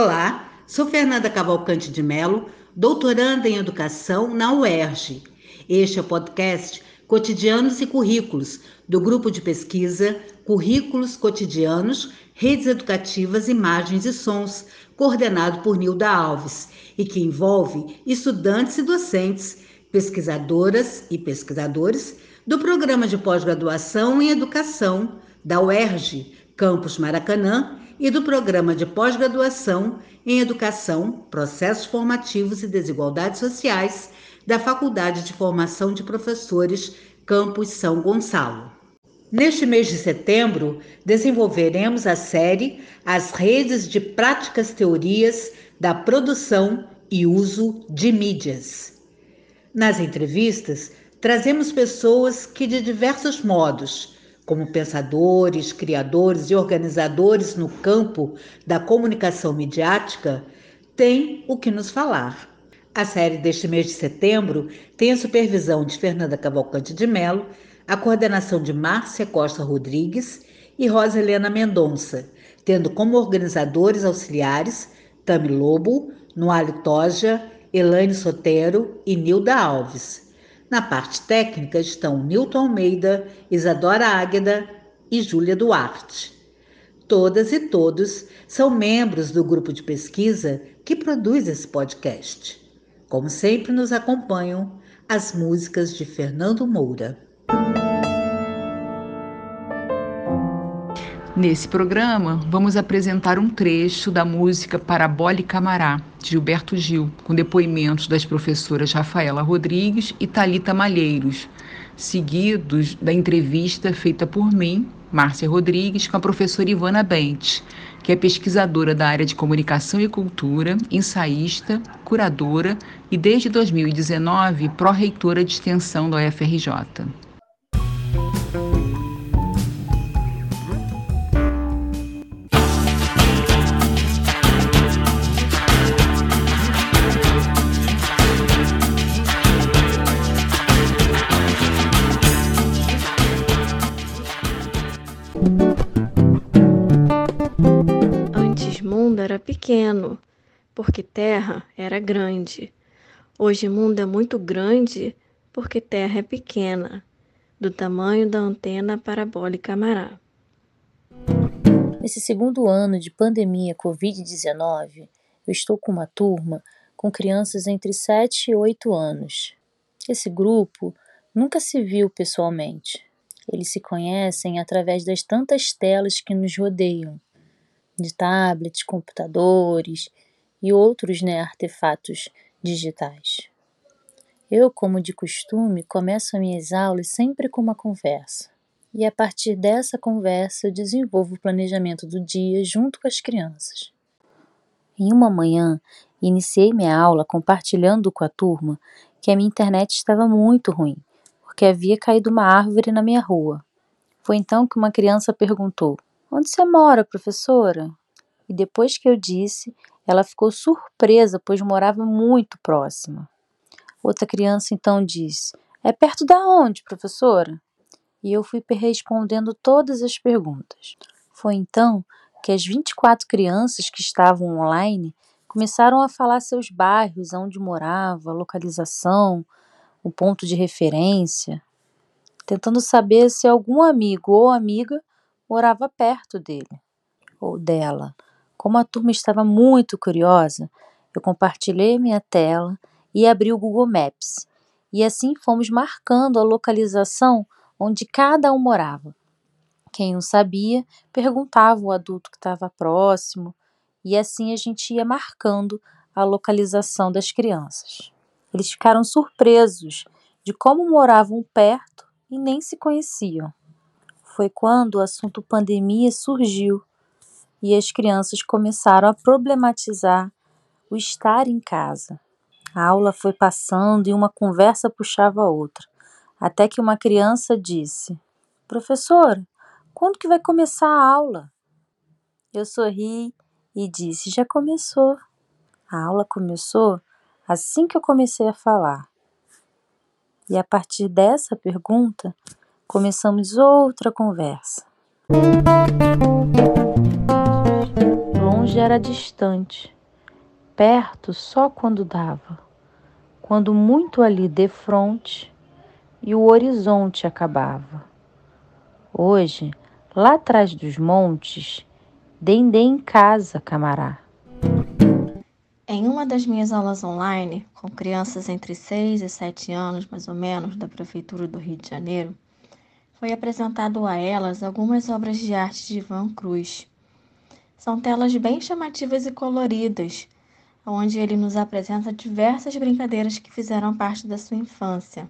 Olá, sou Fernanda Cavalcante de Melo, doutoranda em Educação na UERJ. Este é o podcast Cotidianos e Currículos, do grupo de pesquisa Currículos Cotidianos, Redes Educativas, Imagens e Sons, coordenado por Nilda Alves, e que envolve estudantes e docentes, pesquisadoras e pesquisadores do programa de pós-graduação em Educação da UERJ, Campus Maracanã, e do Programa de Pós-Graduação em Educação, Processos Formativos e Desigualdades Sociais da Faculdade de Formação de Professores Campus São Gonçalo. Neste mês de setembro, desenvolveremos a série As Redes de Práticas Teorias da Produção e Uso de Mídias. Nas entrevistas, trazemos pessoas que, de diversos modos, como pensadores, criadores e organizadores no campo da comunicação midiática, têm o que nos falar. A série deste mês de setembro tem a supervisão de Fernanda Cavalcante de Mello, a coordenação de Márcia Costa Rodrigues e Rosa Helena Mendonça, tendo como organizadores auxiliares Tami Lobo, Noale Toja, Elaine Sotero e Nilda Alves. Na parte técnica estão Nilton Almeida, Isadora Águeda e Júlia Duarte. Todas e todos são membros do grupo de pesquisa que produz esse podcast. Como sempre, nos acompanham as músicas de Fernando Moura. Nesse programa, vamos apresentar um trecho da música Parabólica Amará, Gilberto Gil, com depoimentos das professoras Rafaela Rodrigues e Talita Malheiros, seguidos da entrevista feita por mim, Márcia Rodrigues, com a professora Ivana Bente, que é pesquisadora da área de comunicação e cultura, ensaísta, curadora e, desde 2019, pró-reitora de extensão da UFRJ. Pequeno, porque terra era grande. Hoje o mundo é muito grande, porque terra é pequena, do tamanho da antena parabólica Amará. Nesse segundo ano de pandemia Covid-19, eu estou com uma turma com crianças entre 7 e 8 anos. Esse grupo nunca se viu pessoalmente. Eles se conhecem através das tantas telas que nos rodeiam de tablets, computadores e outros né, artefatos digitais. Eu, como de costume, começo minhas aulas sempre com uma conversa. E a partir dessa conversa eu desenvolvo o planejamento do dia junto com as crianças. Em uma manhã, iniciei minha aula compartilhando com a turma que a minha internet estava muito ruim, porque havia caído uma árvore na minha rua. Foi então que uma criança perguntou: Onde você mora, professora? E depois que eu disse, ela ficou surpresa, pois morava muito próxima. Outra criança então disse: É perto da onde, professora? E eu fui respondendo todas as perguntas. Foi então que as 24 crianças que estavam online começaram a falar seus bairros, onde morava, localização, o ponto de referência, tentando saber se algum amigo ou amiga morava perto dele ou dela. Como a turma estava muito curiosa, eu compartilhei minha tela e abri o Google Maps. E assim fomos marcando a localização onde cada um morava. Quem não sabia, perguntava ao adulto que estava próximo, e assim a gente ia marcando a localização das crianças. Eles ficaram surpresos de como moravam perto e nem se conheciam foi quando o assunto pandemia surgiu e as crianças começaram a problematizar o estar em casa. A aula foi passando e uma conversa puxava a outra, até que uma criança disse: Professora, quando que vai começar a aula? Eu sorri e disse: Já começou. A aula começou assim que eu comecei a falar. E a partir dessa pergunta, começamos outra conversa. Longe era distante, perto só quando dava, quando muito ali de frente e o horizonte acabava. Hoje, lá atrás dos montes, dendê em casa, camará. Em uma das minhas aulas online, com crianças entre 6 e 7 anos, mais ou menos, da Prefeitura do Rio de Janeiro, foi apresentado a elas algumas obras de arte de Ivan Cruz. São telas bem chamativas e coloridas, onde ele nos apresenta diversas brincadeiras que fizeram parte da sua infância.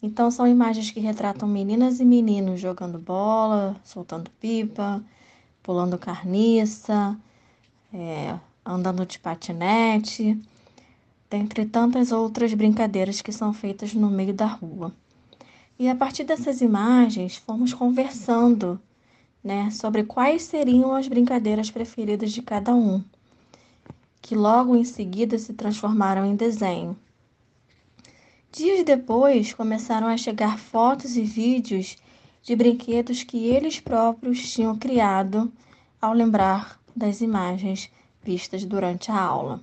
Então, são imagens que retratam meninas e meninos jogando bola, soltando pipa, pulando carniça, é, andando de patinete, dentre tantas outras brincadeiras que são feitas no meio da rua. E a partir dessas imagens, fomos conversando né, sobre quais seriam as brincadeiras preferidas de cada um, que logo em seguida se transformaram em desenho. Dias depois, começaram a chegar fotos e vídeos de brinquedos que eles próprios tinham criado ao lembrar das imagens vistas durante a aula.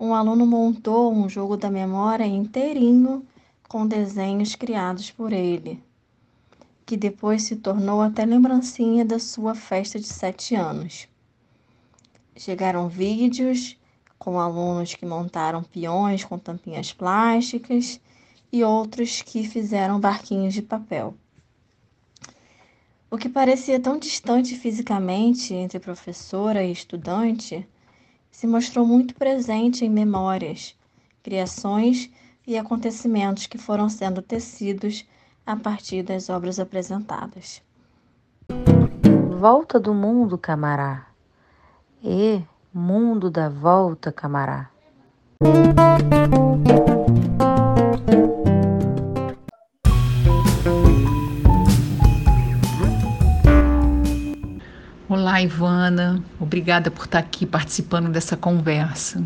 Um aluno montou um jogo da memória inteirinho com desenhos criados por ele, que depois se tornou até lembrancinha da sua festa de sete anos. Chegaram vídeos com alunos que montaram peões com tampinhas plásticas e outros que fizeram barquinhos de papel. O que parecia tão distante fisicamente entre professora e estudante se mostrou muito presente em memórias, criações e acontecimentos que foram sendo tecidos a partir das obras apresentadas. Volta do mundo, camará. E Mundo da volta, camará. Olá, Ivana. Obrigada por estar aqui participando dessa conversa.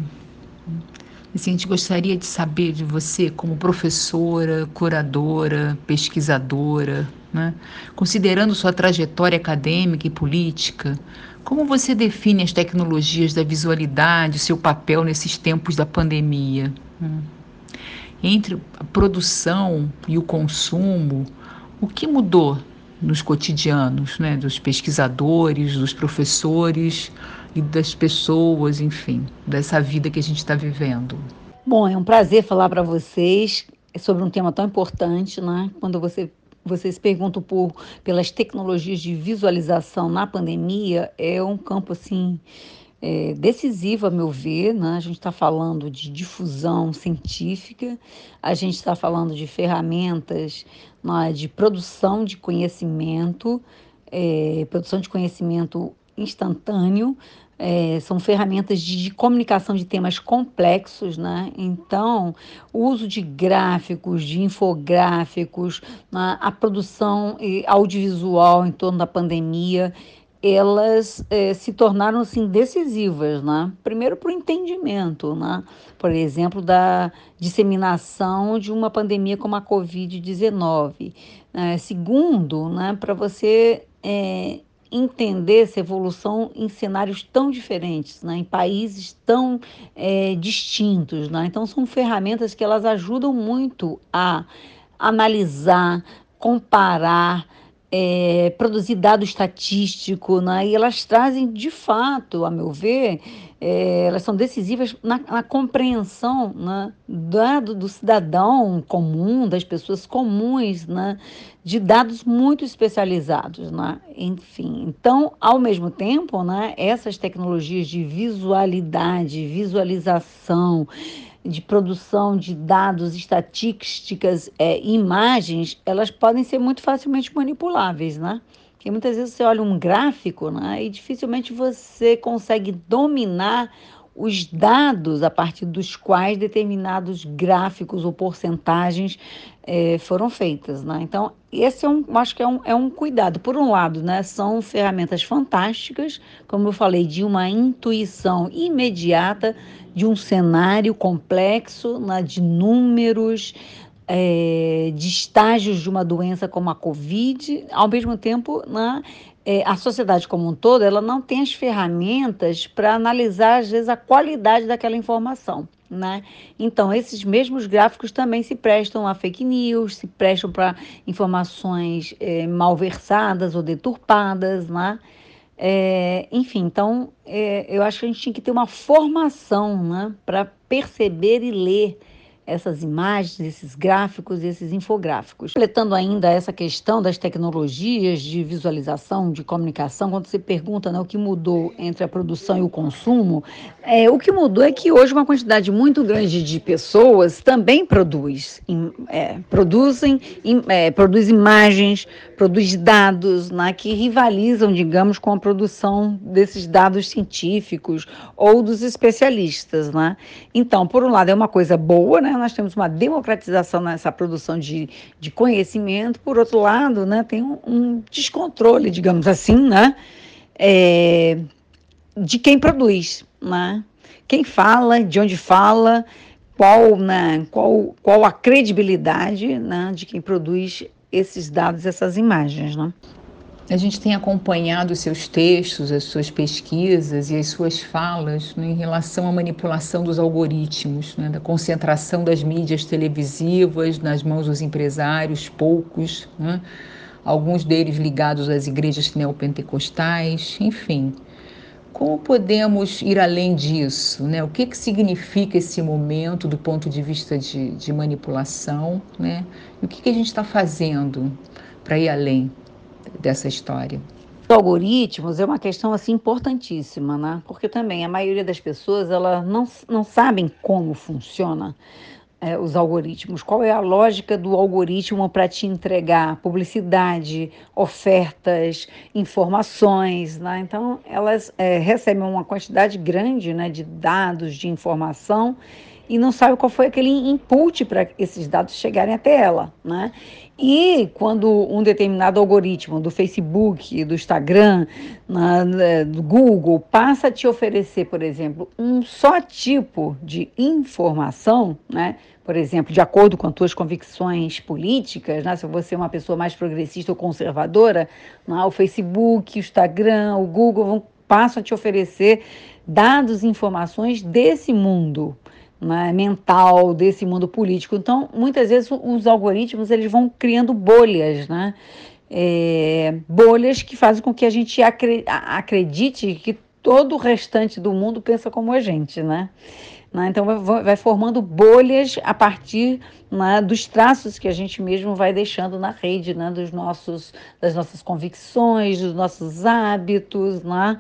Assim, a gente gostaria de saber de você como professora, curadora, pesquisadora, né? considerando sua trajetória acadêmica e política, como você define as tecnologias da visualidade, seu papel nesses tempos da pandemia? Né? Entre a produção e o consumo, o que mudou nos cotidianos né? dos pesquisadores, dos professores? E das pessoas, enfim, dessa vida que a gente está vivendo. Bom, é um prazer falar para vocês sobre um tema tão importante, né? Quando você vocês perguntam por pelas tecnologias de visualização na pandemia, é um campo assim é, decisivo, a meu ver. Né? A gente está falando de difusão científica, a gente está falando de ferramentas né, de produção de conhecimento, é, produção de conhecimento instantâneo, é, são ferramentas de, de, comunicação de temas complexos, né? Então, o uso de gráficos, de infográficos, né? a produção audiovisual em torno da pandemia, elas é, se tornaram assim decisivas, né? Primeiro para o entendimento, né? Por exemplo, da disseminação de uma pandemia como a Covid-19. É, segundo, né? Para você é, entender essa evolução em cenários tão diferentes, né? em países tão é, distintos. Né? Então, são ferramentas que elas ajudam muito a analisar, comparar, é, produzir dado estatístico, né? e elas trazem, de fato, a meu ver, é, elas são decisivas na, na compreensão né? do, do cidadão comum, das pessoas comuns, né? de dados muito especializados. Né? Enfim, então, ao mesmo tempo, né? essas tecnologias de visualidade, visualização, de produção de dados, estatísticas, é, imagens, elas podem ser muito facilmente manipuláveis, né? Porque muitas vezes você olha um gráfico né, e dificilmente você consegue dominar os dados a partir dos quais determinados gráficos ou porcentagens é, foram feitas. Né? Então, esse é um, acho que é um, é um cuidado. Por um lado, né, são ferramentas fantásticas, como eu falei, de uma intuição imediata de um cenário complexo, né, de números, é, de estágios de uma doença como a Covid, ao mesmo tempo, né, é, a sociedade como um todo, ela não tem as ferramentas para analisar, às vezes, a qualidade daquela informação. Né? Então, esses mesmos gráficos também se prestam a fake news, se prestam para informações é, malversadas ou deturpadas, né? É, enfim, então é, eu acho que a gente tinha que ter uma formação né, para perceber e ler essas imagens, esses gráficos, esses infográficos. Completando ainda essa questão das tecnologias de visualização, de comunicação, quando você pergunta né, o que mudou entre a produção e o consumo, é, o que mudou é que hoje uma quantidade muito grande de pessoas também produz, é, produzem, é, produz imagens, produz dados né, que rivalizam, digamos, com a produção desses dados científicos ou dos especialistas. Né? Então, por um lado, é uma coisa boa, né? Nós temos uma democratização nessa produção de, de conhecimento, por outro lado, né, tem um, um descontrole, digamos assim, né, é, de quem produz, né? quem fala, de onde fala, qual, né, qual, qual a credibilidade né, de quem produz esses dados, essas imagens. Né? A gente tem acompanhado os seus textos, as suas pesquisas e as suas falas né, em relação à manipulação dos algoritmos, né, da concentração das mídias televisivas nas mãos dos empresários, poucos, né, alguns deles ligados às igrejas neopentecostais, enfim. Como podemos ir além disso? Né? O que, que significa esse momento do ponto de vista de, de manipulação? Né? E o que, que a gente está fazendo para ir além? Dessa história? Os algoritmos é uma questão assim importantíssima, né? Porque também a maioria das pessoas ela não, não sabem como funciona é, os algoritmos. Qual é a lógica do algoritmo para te entregar publicidade, ofertas, informações, né? Então elas é, recebem uma quantidade grande, né, de dados, de informação e não sabe qual foi aquele input para esses dados chegarem até ela, né? E quando um determinado algoritmo do Facebook, do Instagram, na, né, do Google passa a te oferecer, por exemplo, um só tipo de informação, né? Por exemplo, de acordo com as tuas convicções políticas, né? se você é uma pessoa mais progressista ou conservadora, né? o Facebook, o Instagram, o Google vão, passam a te oferecer dados e informações desse mundo né, mental desse mundo político. Então, muitas vezes os algoritmos eles vão criando bolhas, né? É, bolhas que fazem com que a gente acredite que todo o restante do mundo pensa como a gente, né? né? Então vai, formando bolhas a partir né, dos traços que a gente mesmo vai deixando na rede, né? Dos nossos, das nossas convicções, dos nossos hábitos, né?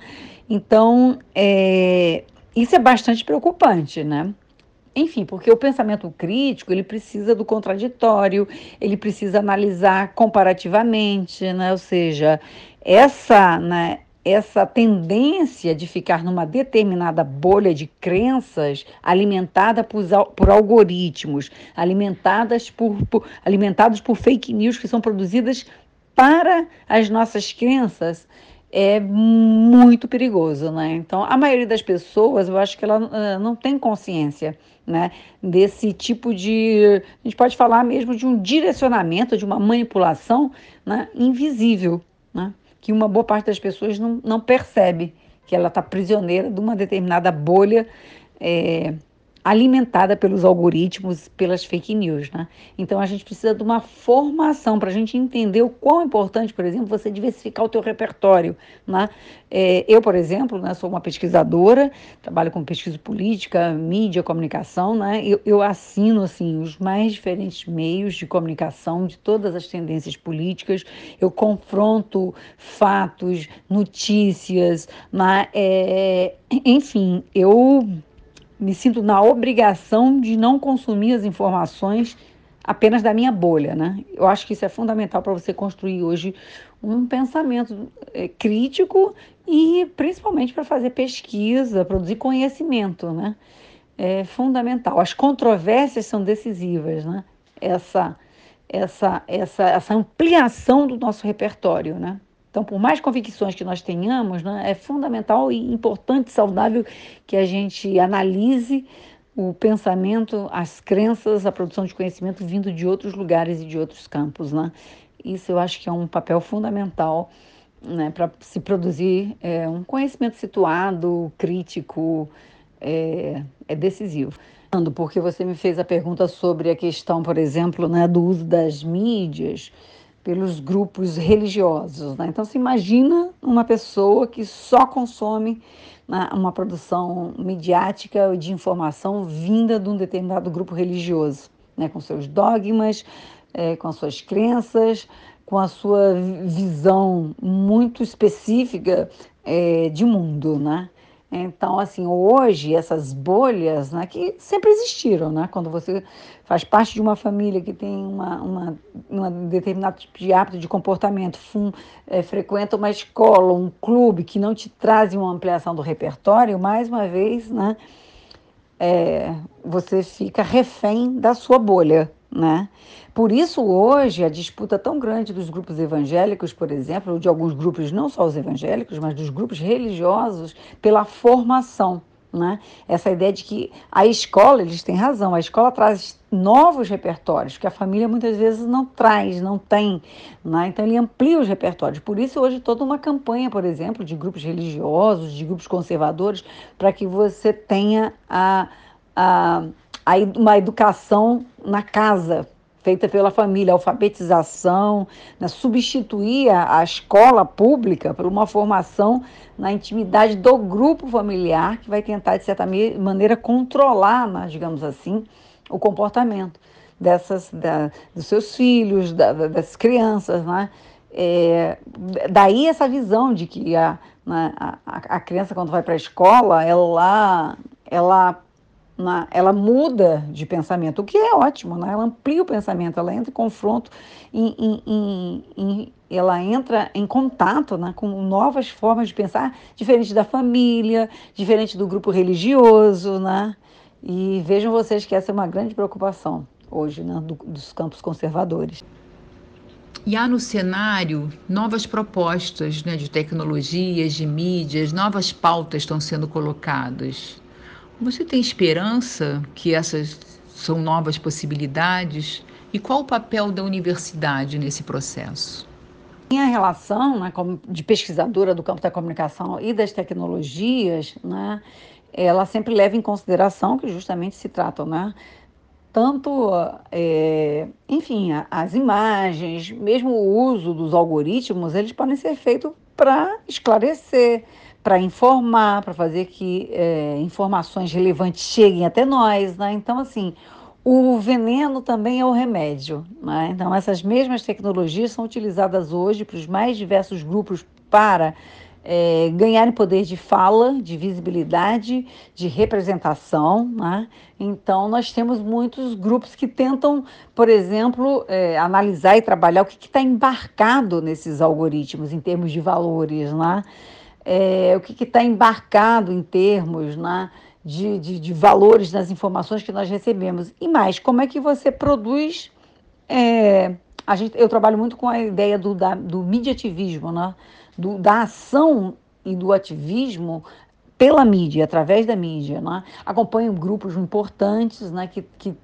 Então é, isso é bastante preocupante, né? Enfim, porque o pensamento crítico ele precisa do contraditório, ele precisa analisar comparativamente, né? ou seja, essa, né, essa tendência de ficar numa determinada bolha de crenças alimentada por, por algoritmos, alimentadas por, por, alimentados por fake news que são produzidas para as nossas crenças, é muito perigoso, né? Então, a maioria das pessoas, eu acho que ela uh, não tem consciência, né, desse tipo de, a gente pode falar mesmo de um direcionamento, de uma manipulação, né, invisível, né, que uma boa parte das pessoas não, não percebe que ela está prisioneira de uma determinada bolha é, alimentada pelos algoritmos, pelas fake news, né? Então a gente precisa de uma formação para a gente entender o quão importante, por exemplo, você diversificar o teu repertório, né? É, eu, por exemplo, né, sou uma pesquisadora, trabalho com pesquisa política, mídia, comunicação, né? Eu, eu assino assim os mais diferentes meios de comunicação de todas as tendências políticas. Eu confronto fatos, notícias, né? É, enfim, eu me sinto na obrigação de não consumir as informações apenas da minha bolha, né? Eu acho que isso é fundamental para você construir hoje um pensamento é, crítico e principalmente para fazer pesquisa, produzir conhecimento, né? É fundamental. As controvérsias são decisivas, né? Essa, essa, essa, essa ampliação do nosso repertório, né? Então, por mais convicções que nós tenhamos, né, é fundamental e importante, saudável que a gente analise o pensamento, as crenças, a produção de conhecimento vindo de outros lugares e de outros campos. Né? Isso eu acho que é um papel fundamental né, para se produzir é, um conhecimento situado, crítico, é, é decisivo porque você me fez a pergunta sobre a questão, por exemplo, né, do uso das mídias pelos grupos religiosos. Né? Então, se imagina uma pessoa que só consome né, uma produção midiática de informação vinda de um determinado grupo religioso, né, com seus dogmas, é, com as suas crenças, com a sua visão muito específica é, de mundo, né? Então, assim, hoje essas bolhas, né, que sempre existiram, né? Quando você faz parte de uma família que tem uma, uma, uma determinado tipo de hábito de comportamento, é, frequenta uma escola, um clube que não te trazem uma ampliação do repertório, mais uma vez, né, é, você fica refém da sua bolha, né? Por isso, hoje, a disputa tão grande dos grupos evangélicos, por exemplo, ou de alguns grupos, não só os evangélicos, mas dos grupos religiosos, pela formação. Né? Essa ideia de que a escola, eles têm razão, a escola traz novos repertórios que a família muitas vezes não traz, não tem. Né? Então, ele amplia os repertórios. Por isso, hoje, toda uma campanha, por exemplo, de grupos religiosos, de grupos conservadores, para que você tenha a, a, uma educação na casa, feita pela família, alfabetização, né, substituir a, escola pública por uma formação na intimidade do grupo familiar, que vai tentar, de certa maneira, controlar, né, digamos assim, o comportamento dessas, da, dos seus filhos, da, das crianças. Né? É, daí essa visão de que a, né, a, a criança, quando vai para a escola, ela, ela na, ela muda de pensamento, o que é ótimo, né? ela amplia o pensamento, ela entra em confronto, em, em, em, em, ela entra em contato né, com novas formas de pensar, diferente da família, diferente do grupo religioso, né? E vejam vocês que essa é uma grande preocupação hoje né, do, dos campos conservadores. E há no cenário novas propostas né, de tecnologias, de mídias, novas pautas estão sendo colocadas. Você tem esperança que essas são novas possibilidades? E qual o papel da universidade nesse processo? Minha relação né, de pesquisadora do campo da comunicação e das tecnologias, né, ela sempre leva em consideração que justamente se tratam, né, tanto, é, enfim, as imagens, mesmo o uso dos algoritmos, eles podem ser feitos para esclarecer, para informar, para fazer que é, informações relevantes cheguem até nós, né? Então, assim, o veneno também é o remédio, né? Então, essas mesmas tecnologias são utilizadas hoje para os mais diversos grupos para é, ganharem poder de fala, de visibilidade, de representação. Né? Então, nós temos muitos grupos que tentam, por exemplo, é, analisar e trabalhar o que está embarcado nesses algoritmos em termos de valores. Né? É, o que está embarcado em termos né, de, de, de, valores nas informações que nós recebemos. E mais, como é que você produz. É, a gente, eu trabalho muito com a ideia do, da, do mediativismo, né? do, da ação e do ativismo pela mídia, através da mídia. Né? Acompanho grupos importantes né, que, que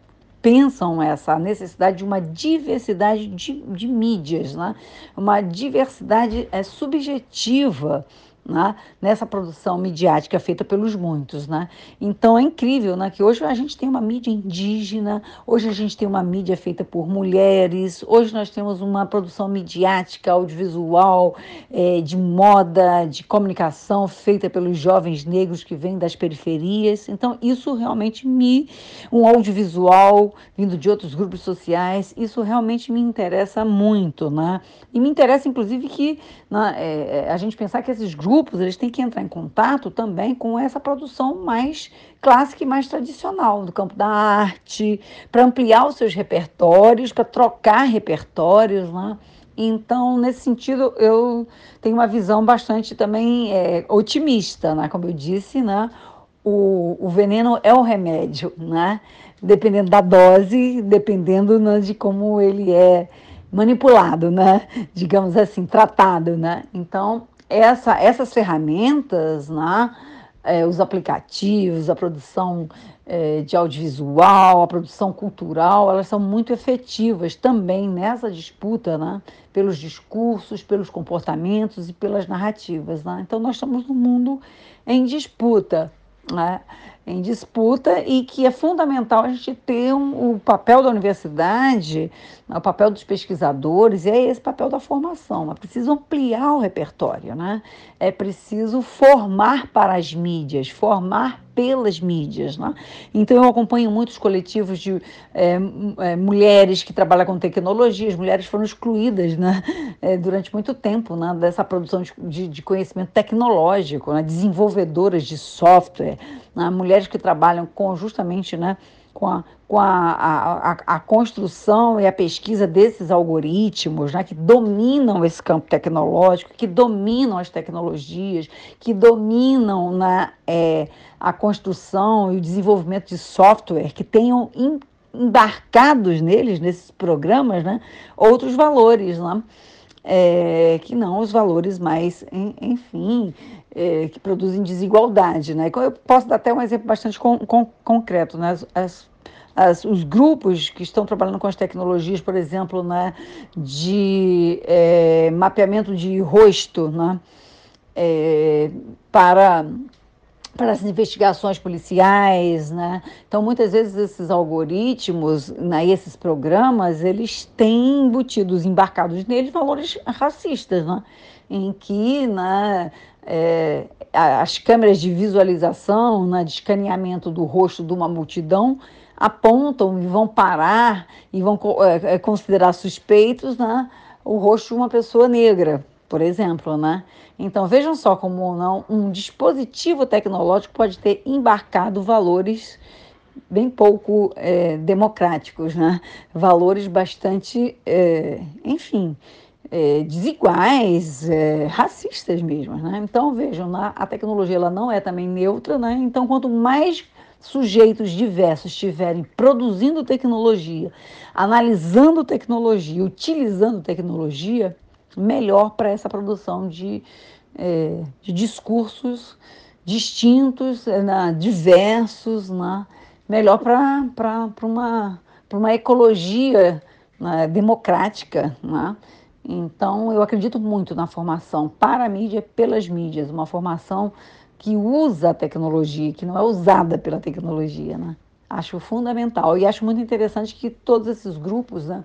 pensam essa necessidade de uma diversidade de, de mídias, né? uma diversidade é, subjetiva né, nessa produção midiática feita pelos muitos. Né? Então é incrível né, que hoje a gente tem uma mídia indígena, hoje a gente tem uma mídia feita por mulheres, hoje nós temos uma produção midiática, audiovisual, é, de moda, de comunicação feita pelos jovens negros que vêm das periferias. Então isso realmente me. um audiovisual vindo de outros grupos sociais, isso realmente me interessa muito. Né? E me interessa, inclusive, que né, é, a gente pensar que esses grupos grupos eles têm que entrar em contato também com essa produção mais clássica e mais tradicional do campo da arte, para ampliar os seus repertórios, para trocar repertórios, né? Então, nesse sentido, eu tenho uma visão bastante também é, otimista, né? Como eu disse, né? O, o veneno é o remédio, né? Dependendo da dose, dependendo né, de como ele é manipulado, né? Digamos assim, tratado, né? Então, essa, essas ferramentas, né, é, os aplicativos, a produção é, de audiovisual, a produção cultural, elas são muito efetivas também nessa disputa, né? pelos discursos, pelos comportamentos e pelas narrativas. Né? Então, nós estamos num mundo em disputa. Né? em disputa e que é fundamental a gente ter um, o papel da universidade, o papel dos pesquisadores, e é esse papel da formação. É preciso ampliar o repertório, né? é preciso formar para as mídias, formar pelas mídias. Né? Então, eu acompanho muitos coletivos de é, é, mulheres que trabalham com tecnologia, as mulheres foram excluídas né? É, durante muito tempo né? dessa produção de, de conhecimento tecnológico, né? desenvolvedoras de software, né? mulheres que trabalham com justamente né? Com a, com a, a, a, construção e a pesquisa desses algoritmos, né, que dominam esse campo tecnológico, que dominam as tecnologias, que dominam né, é, a construção e o desenvolvimento de software, que tenham embarcados neles, nesses programas, né, outros valores, né, é, que não os valores mais, enfim, é, que produzem desigualdade. Né? Eu posso dar até um exemplo bastante con con concreto. Né? As, as, as, os grupos que estão trabalhando com as tecnologias, por exemplo, né, de é, mapeamento de rosto né, é, para para as investigações policiais, né? Então, muitas vezes esses algoritmos, né, esses programas, eles têm embutidos, embarcados neles, valores racistas, né? Em que, né, é, as câmeras de visualização, né, de escaneamento do rosto de uma multidão, apontam e vão parar e vão é, é, considerar suspeitos né, o rosto de uma pessoa negra, por exemplo. Né? Então vejam só como não um dispositivo tecnológico pode ter embarcado valores bem pouco é, democráticos, né? valores bastante, é, enfim, é, desiguais, é, racistas mesmo. Né? Então, vejam, a tecnologia ela não é também neutra, né? então, quanto mais sujeitos diversos estiverem produzindo tecnologia, analisando tecnologia, utilizando tecnologia, melhor para essa produção de, é, de discursos distintos, né? diversos, né? melhor para uma, uma ecologia né? democrática. Né? Então, eu acredito muito na formação para a mídia pelas mídias, uma formação que usa a tecnologia, que não é usada pela tecnologia, né? Acho fundamental e acho muito interessante que todos esses grupos, né,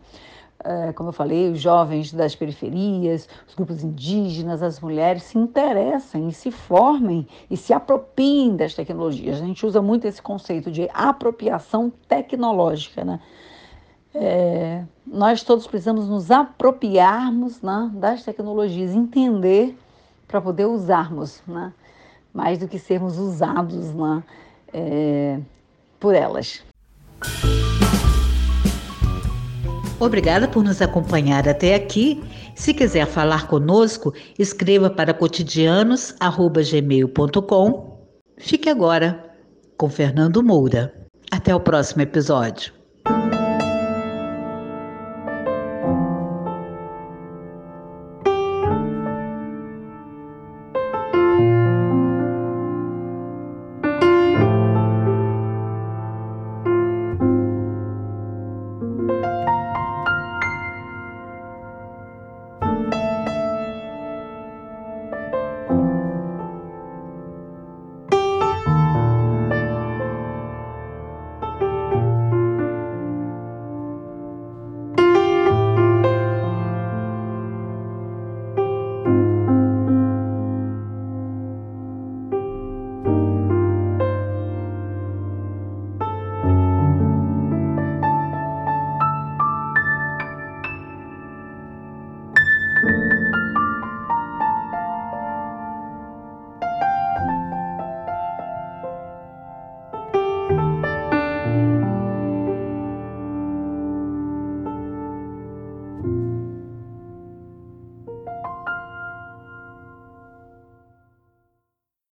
como eu falei, os jovens das periferias, os grupos indígenas, as mulheres se interessem e se formem e se apropriem das tecnologias. A gente usa muito esse conceito de apropriação tecnológica, né? É, nós todos precisamos nos apropriarmos né, das tecnologias, entender para poder usarmos, né, mais do que sermos usados né, é, por elas. Obrigada por nos acompanhar até aqui. Se quiser falar conosco, escreva para cotidianos@gmail.com. Fique agora com Fernando Moura. Até o próximo episódio.